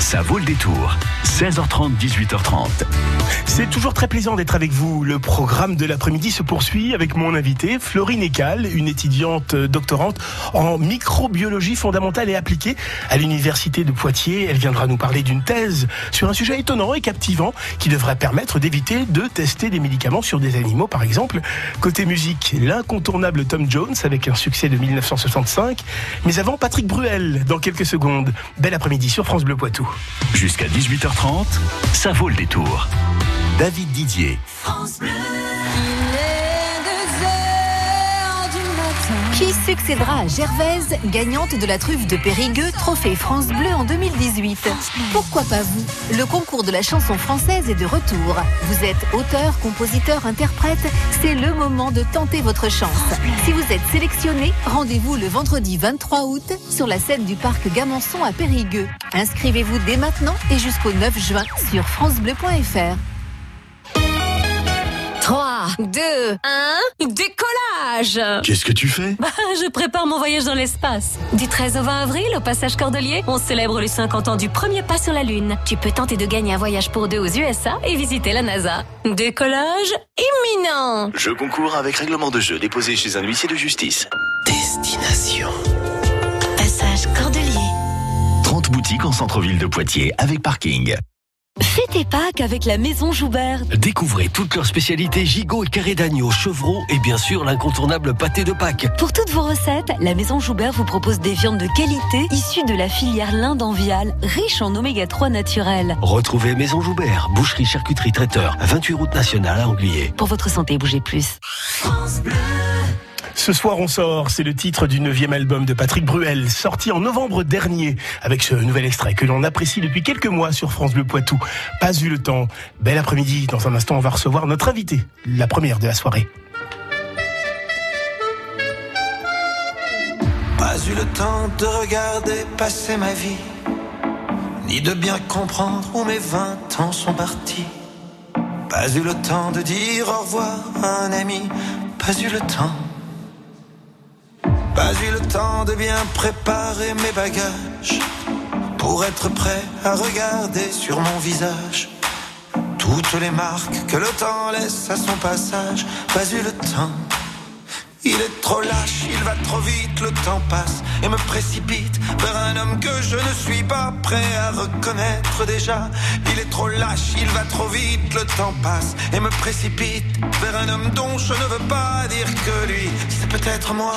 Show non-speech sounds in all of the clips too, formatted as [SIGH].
Ça vaut le détour. 16h30, 18h30. C'est toujours très plaisant d'être avec vous. Le programme de l'après-midi se poursuit avec mon invité, Florine Ecal, une étudiante doctorante en microbiologie fondamentale et appliquée à l'université de Poitiers. Elle viendra nous parler d'une thèse sur un sujet étonnant et captivant qui devrait permettre d'éviter de tester des médicaments sur des animaux, par exemple. Côté musique, l'incontournable Tom Jones avec un succès de 1965. Mais avant, Patrick Bruel, dans quelques secondes. Bel après-midi sur France Bleu Poitou. Jusqu'à 18h30, ça vaut le détour. David Didier. Qui succédera à Gervaise, gagnante de la truffe de Périgueux, trophée France Bleu en 2018 Pourquoi pas vous? Le concours de la chanson française est de retour. Vous êtes auteur, compositeur, interprète, c'est le moment de tenter votre chance. Si vous êtes sélectionné, rendez-vous le vendredi 23 août sur la scène du parc Gamançon à Périgueux. Inscrivez-vous dès maintenant et jusqu'au 9 juin sur francebleu.fr. 3, 2, 1, décollage Qu'est-ce que tu fais? Bah, je prépare mon voyage dans l'espace. Du 13 au 20 avril, au passage Cordelier, on célèbre les 50 ans du premier pas sur la Lune. Tu peux tenter de gagner un voyage pour deux aux USA et visiter la NASA. Décollage imminent Je concours avec règlement de jeu déposé chez un huissier de justice. Destination. Passage Cordelier. 30 boutiques en centre-ville de Poitiers avec parking. Tes Pâques avec la Maison Joubert. Découvrez toutes leurs spécialités gigot et carré d'agneau, chevreau et bien sûr l'incontournable pâté de Pâques. Pour toutes vos recettes, la Maison Joubert vous propose des viandes de qualité issues de la filière linde en viale, riche en oméga 3 naturel. Retrouvez Maison Joubert, boucherie, charcuterie, traiteur, 28 route nationale à Anglier. Pour votre santé, bougez plus. Ce soir, on sort. C'est le titre du neuvième album de Patrick Bruel, sorti en novembre dernier, avec ce nouvel extrait que l'on apprécie depuis quelques mois sur France Bleu Poitou. Pas eu le temps. Bel après-midi. Dans un instant, on va recevoir notre invité, la première de la soirée. Pas eu le temps de regarder passer ma vie, ni de bien comprendre où mes vingt ans sont partis. Pas eu le temps de dire au revoir à un ami, pas eu le temps. Pas eu le temps de bien préparer mes bagages pour être prêt à regarder sur mon visage toutes les marques que le temps laisse à son passage. Pas eu le temps. Il est trop lâche, il va trop vite, le temps passe et me précipite vers un homme que je ne suis pas prêt à reconnaître déjà. Il est trop lâche, il va trop vite, le temps passe et me précipite vers un homme dont je ne veux pas dire que lui, c'est peut-être moi.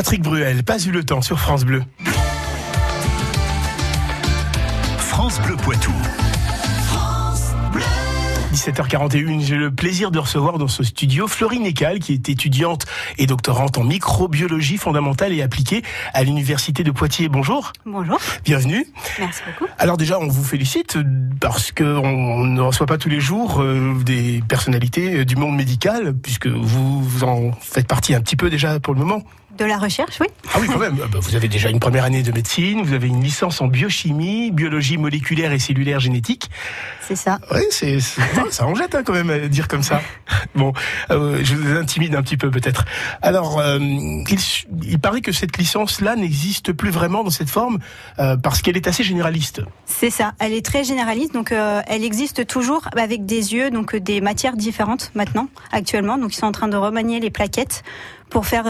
Patrick Bruel, pas eu le temps sur France Bleu. France Bleu Poitou. 17h41, j'ai le plaisir de recevoir dans ce studio Florine Ecal, qui est étudiante et doctorante en microbiologie fondamentale et appliquée à l'Université de Poitiers. Bonjour. Bonjour. Bienvenue. Merci beaucoup. Alors déjà, on vous félicite parce qu'on ne reçoit pas tous les jours euh, des personnalités du monde médical, puisque vous, vous en faites partie un petit peu déjà pour le moment. De la recherche, oui. Ah oui, quand même. Ah bah, Vous avez déjà une première année de médecine, vous avez une licence en biochimie, biologie moléculaire et cellulaire génétique. C'est ça. Oui, c'est, ça en jette hein, quand même à dire comme ça. Bon, euh, je vous intimide un petit peu peut-être. Alors, euh, il, il paraît que cette licence-là n'existe plus vraiment dans cette forme euh, parce qu'elle est assez généraliste. C'est ça. Elle est très généraliste, donc elle existe toujours avec des yeux, donc des matières différentes maintenant, actuellement. Donc ils sont en train de remanier les plaquettes pour faire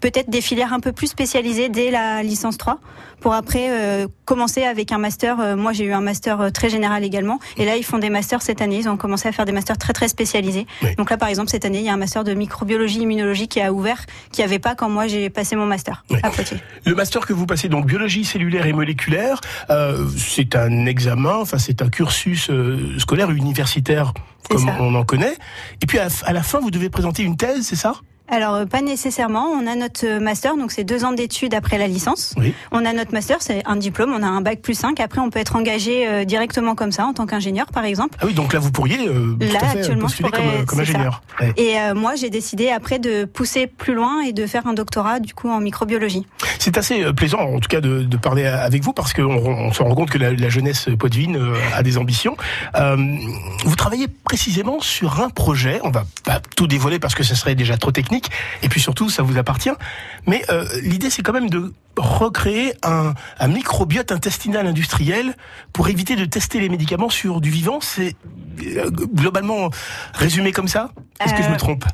peut-être des filières un peu plus spécialisées dès la licence 3, pour après euh, commencer avec un master. Euh, moi, j'ai eu un master euh, très général également, et là, ils font des masters cette année. Ils ont commencé à faire des masters très très spécialisés. Oui. Donc là, par exemple, cette année, il y a un master de microbiologie immunologie qui a ouvert, qui avait pas quand moi j'ai passé mon master Oui. à Poitiers. Le master que vous passez, donc biologie cellulaire et moléculaire, euh, c'est un examen, enfin c'est un cursus euh, scolaire universitaire comme ça. on en connaît. Et puis à, à la fin, vous devez présenter une thèse, c'est ça? Alors, euh, pas nécessairement. On a notre euh, master, donc c'est deux ans d'études après la licence. Oui. On a notre master, c'est un diplôme, on a un bac plus 5. Après, on peut être engagé euh, directement comme ça, en tant qu'ingénieur, par exemple. Ah oui, donc là vous pourriez euh, tout Là, à fait actuellement, postuler je pourrais- comme, ingénieur. Ouais. Et euh, moi, j'ai décidé après de pousser plus loin et de faire un doctorat, du coup, en microbiologie. C'est assez plaisant, en tout cas, de, de parler avec vous parce qu'on on se rend compte que la, la jeunesse poitevine a des ambitions. Vous travaillez précisément sur un projet. On va pas tout dévoiler parce que ce serait déjà trop technique. Et puis surtout, ça vous appartient. Mais euh, l'idée, c'est quand même de recréer un, un microbiote intestinal industriel pour éviter de tester les médicaments sur du vivant. C'est euh, globalement résumé comme ça? Est-ce que je me Euh, trompe?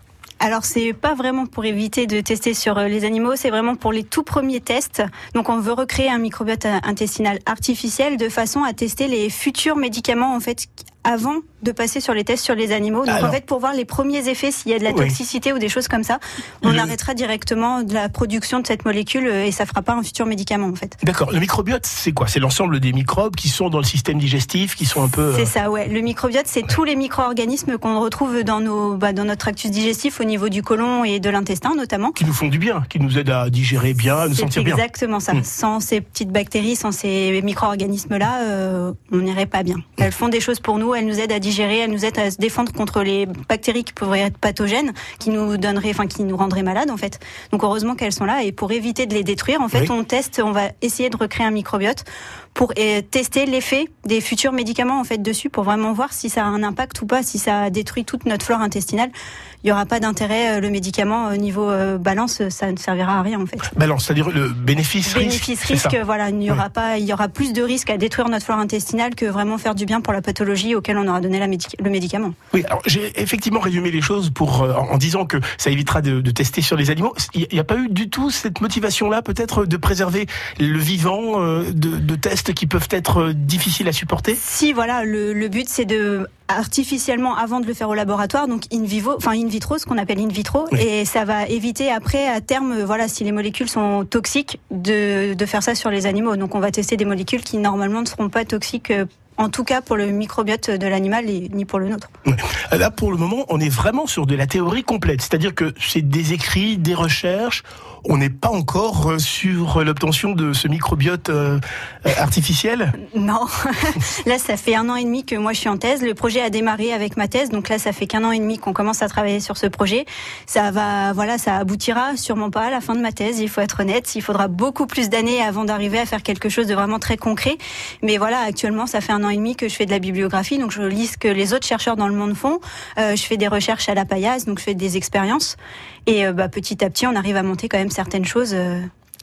Alors, c'est pas vraiment pour éviter de tester sur les animaux, c'est vraiment pour les tout premiers tests. Donc, on veut recréer un microbiote intestinal artificiel de façon à tester les futurs médicaments, en fait, avant de passer sur les tests sur les animaux. Donc, Alors- en fait, pour voir les premiers effets, s'il y a de la Oui. toxicité ou des choses comme ça, on Le- arrêtera directement de la production de cette molécule euh, et ça fera pas un futur médicament, en fait. D'accord. Le microbiote, c'est quoi? C'est l'ensemble des microbes qui sont dans le système digestif, qui sont un peu. euh, C'est ça, ouais. Le microbiote, c'est tous les micro-organismes qu'on retrouve dans nos, bah, dans notre tractus digestif au niveau du côlon et de l'intestin, notamment. qui nous font du bien, qui nous aident à digérer bien, à nous sentir bien. exactement ça. Mm. Sans ces petites bactéries, sans ces micro-organismes-là, euh, on n'irait pas bien. Elles font des choses pour nous, elles nous aident à digérer, elles nous aident à se défendre contre les bactéries qui pourraient être pathogènes, qui nous donneraient, enfin, qui nous rendraient malades, en fait. Donc, heureusement qu'elles sont là. Et pour éviter de les détruire, en fait, Oui. on teste, on va essayer de recréer un microbiote pour tester l'effet des futurs médicaments, en fait, dessus, pour vraiment voir si ça a un impact ou pas, si ça détruit toute notre flore intestinale. Il n'y aura pas d'intérêt, euh, le médicament, au niveau euh, balance, ça ne servira à rien, en fait Balance, c'est-à-dire le bénéfice risque. bénéfice c'est ça. risque voilà il n'y aura pas il y aura plus de risques à détruire notre flore intestinale que vraiment faire du bien pour la pathologie auquel on aura donné la médic- le médicament Oui, alors j'ai effectivement résumé les choses pour euh, en disant que ça évitera de, de tester sur les animaux. Il n'y a pas eu du tout cette motivation-là, peut-être, de préserver le vivant euh, de, de tests qui peuvent être euh, difficiles à supporter? si voilà le, le but c'est de artificiellement avant de le faire au laboratoire donc in vivo enfin in vitro ce qu'on appelle in vitro Oui. et ça va éviter après à terme euh, voilà si les molécules sont toxiques de, de faire ça sur les animaux donc on va tester des molécules qui normalement ne seront pas toxiques euh, en tout cas pour le microbiote de l'animal et ni pour le nôtre Là, pour le moment, on est vraiment sur de la théorie complète. C'est-à-dire que c'est des écrits, des recherches. On n'est pas encore euh, sur l'obtention de ce microbiote euh, euh, artificiel? Non, [LAUGHS] là ça fait un an et demi que moi je suis en thèse. Le projet a démarré avec ma thèse, donc là ça fait qu'un an et demi qu'on commence à travailler sur ce projet. Ça va, voilà, ça aboutira sûrement pas à la fin de ma thèse. Il faut être honnête, il faudra beaucoup plus d'années avant d'arriver à faire quelque chose de vraiment très concret. Mais voilà, actuellement ça fait un an et demi que je fais de la bibliographie, donc je lis ce que les autres chercheurs dans le monde font. Euh, je fais des recherches à la paillasse, donc je fais des expériences. Et euh, bah, petit à petit, on arrive à monter quand même certaines choses.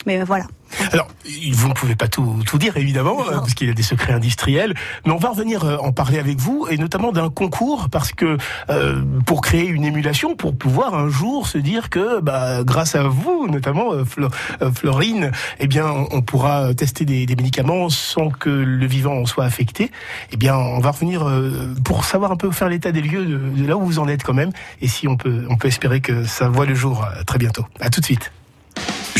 Mais euh, voilà. Alors, vous ne pouvez pas tout, tout dire, évidemment, euh, parce qu'il y a des secrets industriels, mais on va revenir euh, en parler avec vous, et notamment d'un concours, parce que euh, pour créer une émulation, pour pouvoir un jour se dire que, bah, grâce à vous, notamment euh, Flo- euh, Florine, eh bien, on, on pourra tester des, des médicaments sans que le vivant en soit affecté. Eh bien, on va revenir pour savoir un peu faire l'état des lieux de, de là où vous en êtes quand même, et si on peut, on peut espérer que ça voit le jour très bientôt. À tout de suite.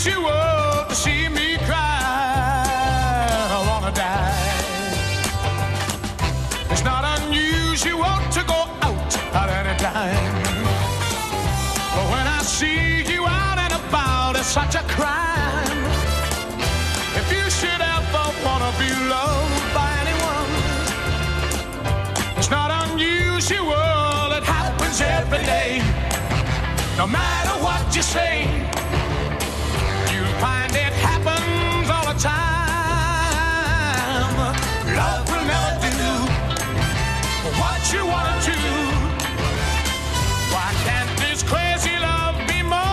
unusual to see me cry. I wanna die. It's not unusual to go out at any time. But when I see you out and about, it's such a crime. If you should ever wanna be loved by anyone, it's not unusual, it happens every day. No matter what you say, you wanna do. Why can't this crazy love be mine?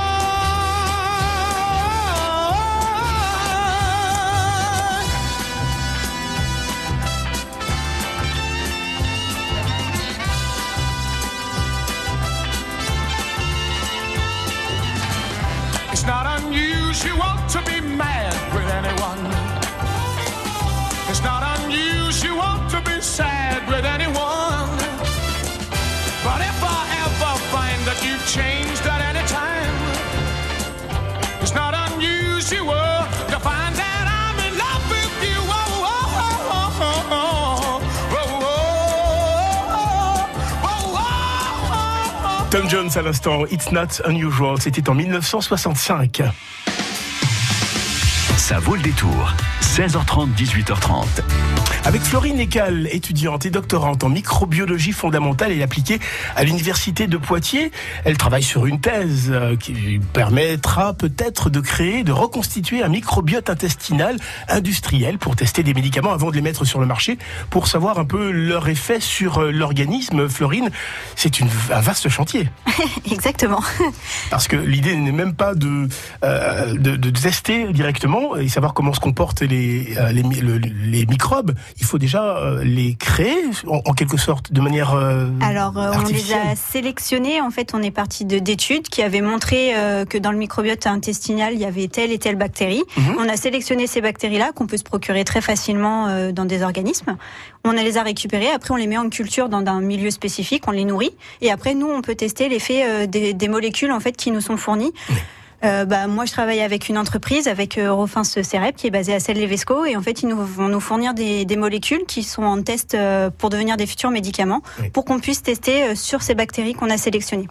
It's not unusual to be mad with anyone. It's not unusual to be sad with anyone. changed. It's not unusual Tom Jones à l'instant, It's Not Unusual, c'était en 1965. Ça vaut le détour. 16h30, 18h30. Avec Florine Ecal, étudiante et doctorante en microbiologie fondamentale et appliquée à l'université de Poitiers, elle travaille sur une thèse euh, qui permettra peut-être de créer, de reconstituer un microbiote intestinal industriel pour tester des médicaments avant de les mettre sur le marché, pour savoir un peu leur effet sur euh, l'organisme. Florine, c'est une- un vaste chantier. [LAUGHS] Exactement. [LAUGHS] Parce que l'idée n'est même pas de, euh, de, de tester directement et savoir comment se comportent les, euh, les, le- les microbes. Il faut déjà euh, les créer en, en quelque sorte de manière euh, Alors, euh, on les a sélectionnés. En fait, on est parti de- d'études qui avaient montré euh, que dans le microbiote intestinal, il y avait telle et telle bactérie. Mhm. On a sélectionné ces bactéries-là qu'on peut se procurer très facilement euh, dans des organismes. On les a récupérées. Après, on les met en culture dans un milieu spécifique. On les nourrit. Et après, nous, on peut tester l'effet des, des molécules en fait qui nous sont fournies. Euh, bah, moi, je travaille avec une entreprise, avec euh, Eurofins Cerep, qui est basée à Celle-les-Vesco, et en fait, ils nous vont nous fournir des, des molécules qui sont en test euh, pour devenir des futurs médicaments, Oui. pour qu'on puisse tester euh, sur ces bactéries qu'on a sélectionnées.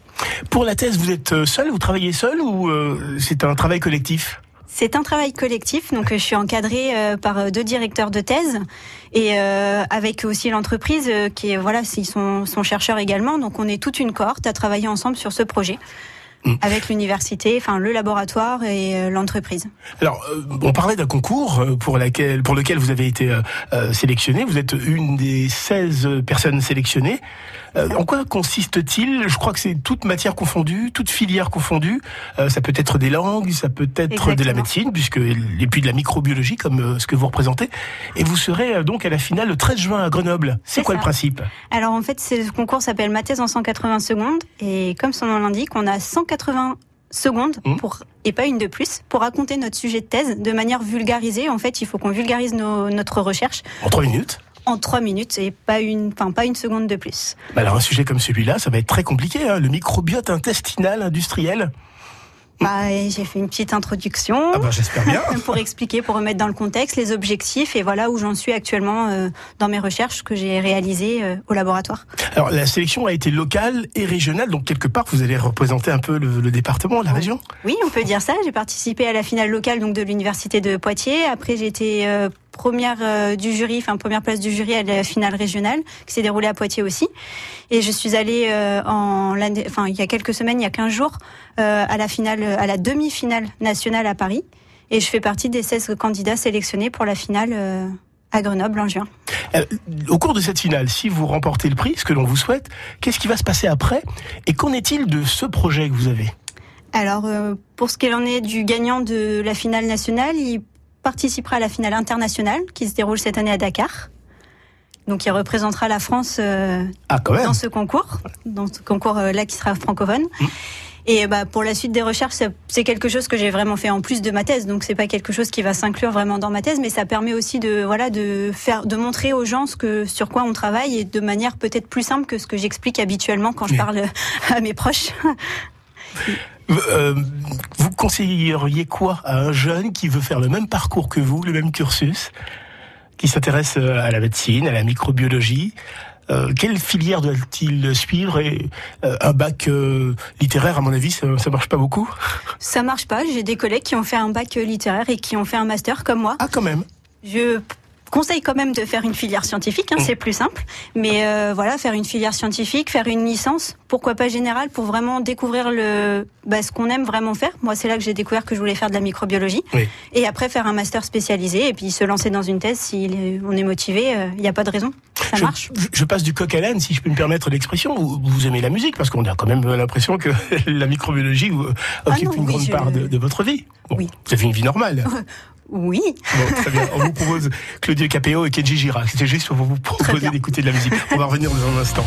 Pour la thèse, vous êtes seul, vous travaillez seul ou euh, c'est un travail collectif? C'est un travail collectif, donc je suis encadrée par deux directeurs de thèse et euh, avec aussi l'entreprise qui est voilà, ils sont, sont chercheurs également, donc on est toute une cohorte à travailler ensemble sur ce projet. Mm. Avec l'université, enfin le laboratoire et euh, l'entreprise. Alors, euh, on parlait d'un concours euh, pour, laquelle, pour lequel vous avez été sélectionné. Vous êtes une des 16 personnes sélectionnées. Euh, en quoi consiste-t-il? Je crois que c'est toute matière confondue, toute filière confondue. Euh, ça peut être des langues, ça peut être de la médecine, puisque et puis de la microbiologie, comme euh, ce que vous représentez. Et vous serez euh, donc à la finale le 13 juin à Grenoble. C'est quoi ça. le principe? Alors en fait, ce concours s'appelle Ma thèse en 180 secondes et comme son nom l'indique, on a 180 secondes Mhm. pour et pas une de plus pour raconter notre sujet de thèse de manière vulgarisée. En fait, il faut qu'on vulgarise nos- notre recherche En trois minutes en trois minutes et pas une, enfin pas une seconde de plus. Bah Alors un sujet comme celui-là, ça va être très compliqué. Hein, le microbiote intestinal industriel. Bah, j'ai fait une petite introduction. Ah bah bien. [LAUGHS] pour expliquer, pour remettre dans le contexte les objectifs et voilà où j'en suis actuellement euh, dans mes recherches que j'ai réalisées euh, au laboratoire. Alors la sélection a été locale et régionale, donc quelque part vous allez représenter un peu le, le département, la région. Oui, on peut dire ça. J'ai participé à la finale locale donc de l'université de Poitiers. Après, j'ai été euh, première euh, du jury, enfin première place du jury à la finale régionale qui s'est déroulée à Poitiers aussi. Et je suis allée euh, en l'année, enfin il y a quelques semaines, il y a 15 jours, euh, à la finale, à la demi-finale nationale à Paris. Et je fais partie des 16 candidats sélectionnés pour la finale à Grenoble en juin. Au cours de cette finale, si vous remportez le prix, ce que l'on vous souhaite, qu'est-ce qui va se passer après Et qu'en est-il de ce projet que vous avez? Alors, euh, pour ce qu'il en est du gagnant de la finale nationale, il participera à la finale internationale qui se déroule cette année à Dakar. Donc, il représentera la France euh, Ah, dans ce concours, dans ce concours-là qui sera francophone. Mm. Et bah, pour la suite des recherches, c'est- quelque chose que j'ai vraiment fait en plus de ma thèse. Donc, c'est pas quelque chose qui va s'inclure vraiment dans ma thèse, mais ça permet aussi de, voilà, de faire, de montrer aux gens ce que, sur quoi on travaille et de manière peut-être plus simple que ce que j'explique habituellement quand je parle [LAUGHS] à mes proches. Euh, vous conseilleriez quoi à un jeune qui veut faire le même parcours que vous, le même cursus, qui s'intéresse euh, à la médecine, à la microbiologie euh, quelle filière doit-il suivre et euh, un bac euh, littéraire à mon avis ça, ça marche pas beaucoup. Ça marche pas. J'ai des collègues qui ont fait un bac littéraire et qui ont fait un master comme moi. Ah quand même. Je conseille quand même de faire une filière scientifique, hein, Mm. c'est plus simple. Mais euh, voilà, faire une filière scientifique, faire une licence, pourquoi pas générale, pour vraiment découvrir le, bah, ce qu'on aime vraiment faire. Moi, c'est là que j'ai découvert que je voulais faire de la microbiologie. Oui. Et après, faire un master spécialisé et puis se lancer dans une thèse si on est motivé. Il n'y a pas de raison. Ça je, marche. je- passe du coq à l'âne, si je peux me permettre l'expression. Vous, vous aimez la musique parce qu'on a quand même l'impression que [LAUGHS] la microbiologie vous occupe non, une oui, grande je- part de, de votre vie. Bon, Oui. Vous avez une vie normale. [LAUGHS] Oui. Bon, très bien. On vous propose Claudio Capéo et Kenji Girac. C'était juste pour vous proposer d'écouter de la musique. On va revenir dans un instant.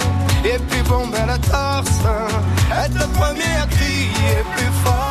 et puis bomber la torse. Être le premier à crier plus fort.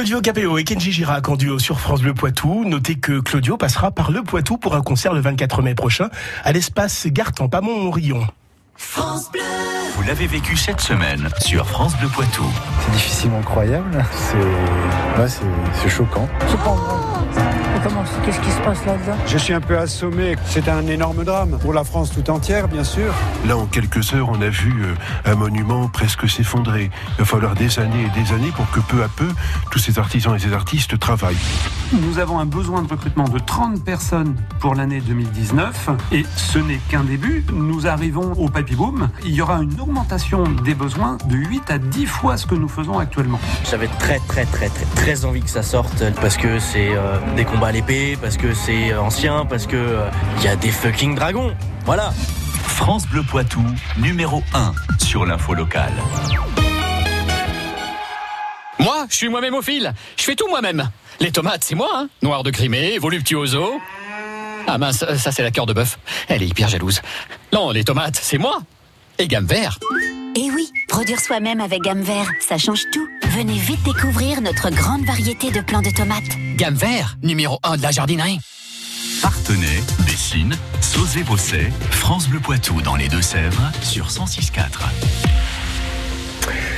Claudio Capéo et Kenji Girac en duo sur France Bleu Poitou. Notez que Claudio passera par le Poitou pour un concert le 24 mai prochain à l'espace Gartempe à Pamont-Rion. France Bleu. Vous l'avez vécu cette semaine sur France Bleu Poitou. C'est difficilement croyable. C'est, ouais, c'est, choquant. C'est pas vrai. Comment, qu'est-ce qui se passe là-dedans Je suis un peu assommé. C'est un énorme drame pour la France tout entière, bien sûr. Là, en quelques heures, on a vu euh, un monument presque s'effondrer. Il va falloir des années et des années pour que peu à peu, tous ces artisans et ces artistes travaillent. Nous avons un besoin de recrutement de 30 personnes pour l'année 2019 et ce n'est qu'un début. Nous arrivons au Papy Boom. Il y aura une augmentation des besoins de 8 à 10 fois ce que nous faisons actuellement. J'avais très très très très très envie que ça sorte parce que c'est euh, des combats à l'épée, parce que c'est ancien, parce que euh, il y a des fucking dragons. Voilà. France Bleu Poitou, numéro 1 sur l'info locale. Moi, je suis moi-même au fil. Je fais tout moi-même. Les tomates, c'est moi, hein. Noir de Crimée, voluptuoso. Ah mince, ça c'est la cœur de bœuf. Elle est hyper jalouse. Non, les tomates, c'est moi. Et gamme vert. Et oui, produire soi-même avec gamme vert, ça change tout. Venez vite découvrir notre grande variété de plants de tomates. Gamme vert, numéro 1 de la jardinerie. Partenay, Dessine, Sauzé-Bosset, France Bleu Poitou dans les Deux-Sèvres sur 106.4.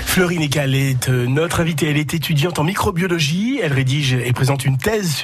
Florine Ecal est notre invitée. Elle est étudiante en microbiologie. Elle rédige et présente une thèse